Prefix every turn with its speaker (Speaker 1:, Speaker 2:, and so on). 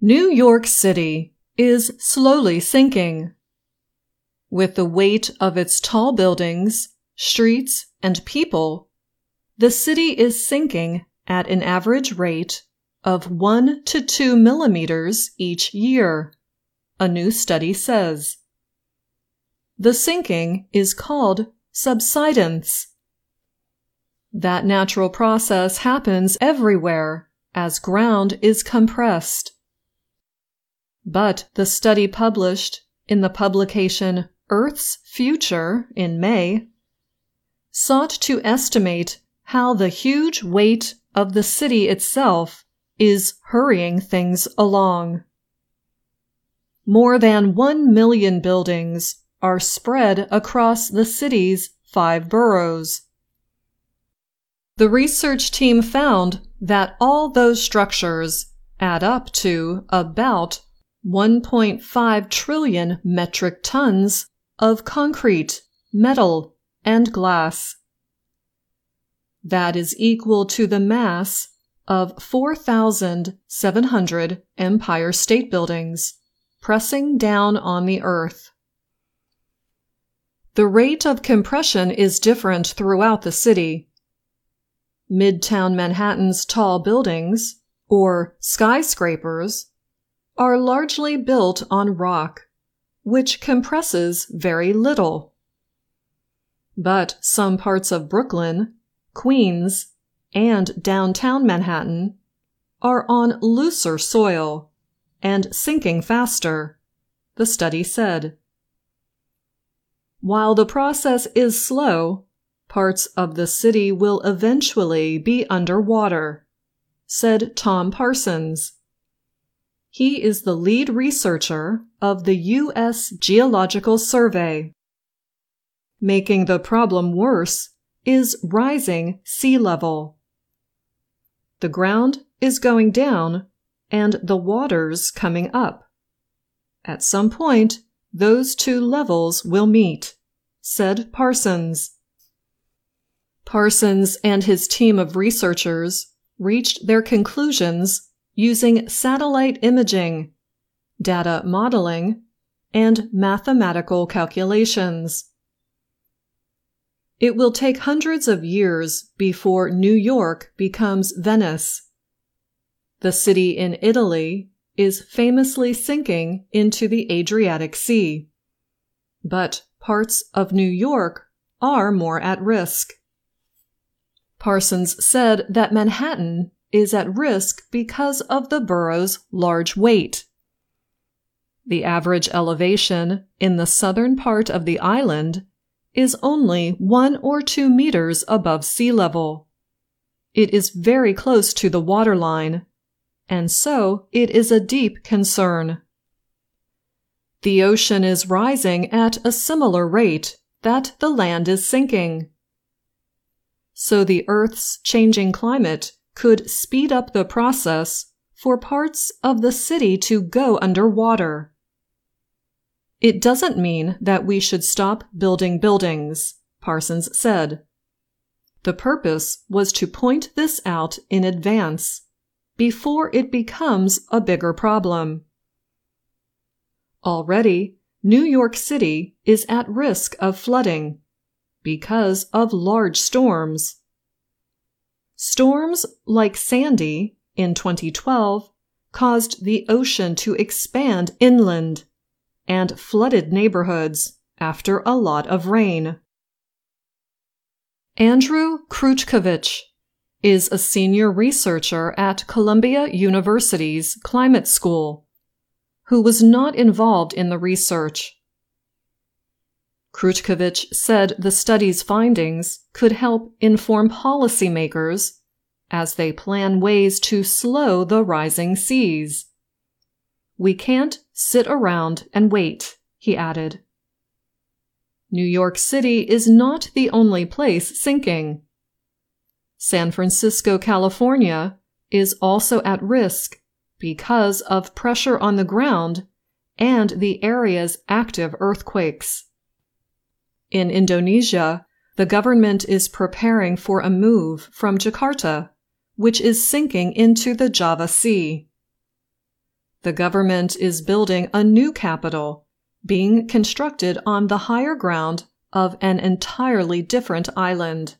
Speaker 1: New York City is slowly sinking. With the weight of its tall buildings, streets, and people, the city is sinking at an average rate of 1 to 2 millimeters each year, a new study says. The sinking is called subsidence. That natural process happens everywhere as ground is compressed. But the study published in the publication Earth's Future in May sought to estimate how the huge weight of the city itself is hurrying things along. More than one million buildings are spread across the city's five boroughs. The research team found that all those structures add up to about 1.5 trillion metric tons of concrete, metal, and glass. That is equal to the mass of 4,700 Empire State Buildings, pressing down on the Earth. The rate of compression is different throughout the city. Midtown Manhattan's tall buildings, or skyscrapers, are largely built on rock, which compresses very little. But some parts of Brooklyn, Queens, and downtown Manhattan are on looser soil and sinking faster, the study said. While the process is slow, parts of the city will eventually be underwater, said Tom Parsons, he is the lead researcher of the U.S. Geological Survey. Making the problem worse is rising sea level. The ground is going down and the water's coming up. At some point, those two levels will meet, said Parsons. Parsons and his team of researchers reached their conclusions using satellite imaging, data modeling, and mathematical calculations. It will take hundreds of years before New York becomes Venice. The city in Italy is famously sinking into the Adriatic Sea. But parts of New York are more at risk. Parsons said that Manhattan is at risk because of the borough's large weight. The average elevation in the southern part of the island is only one or two meters above sea level. It is very close to the waterline, and so it is a deep concern. The ocean is rising at a similar rate that the land is sinking. So the Earth's changing climate could speed up the process for parts of the city to go underwater. It doesn't mean that we should stop building buildings, Parsons said. The purpose was to point this out in advance, before it becomes a bigger problem. Already, New York City is at risk of flooding because of large storms. Storms like Sandy in 2012 caused the ocean to expand inland and flooded neighborhoods after a lot of rain. Andrew Kruczkiewicz is a senior researcher at Columbia University's Climate School, who was not involved in the research Kruczkiewicz said the study's findings could help inform policymakers as they plan ways to slow the rising seas. We can't sit around and wait, he added. New York City is not the only place sinking. San Francisco, California is also at risk because of pressure on the ground and the area's active earthquakes. In Indonesia, the government is preparing for a move from Jakarta, which is sinking into the Java Sea. The government is building a new capital, being constructed on the higher ground of an entirely different island.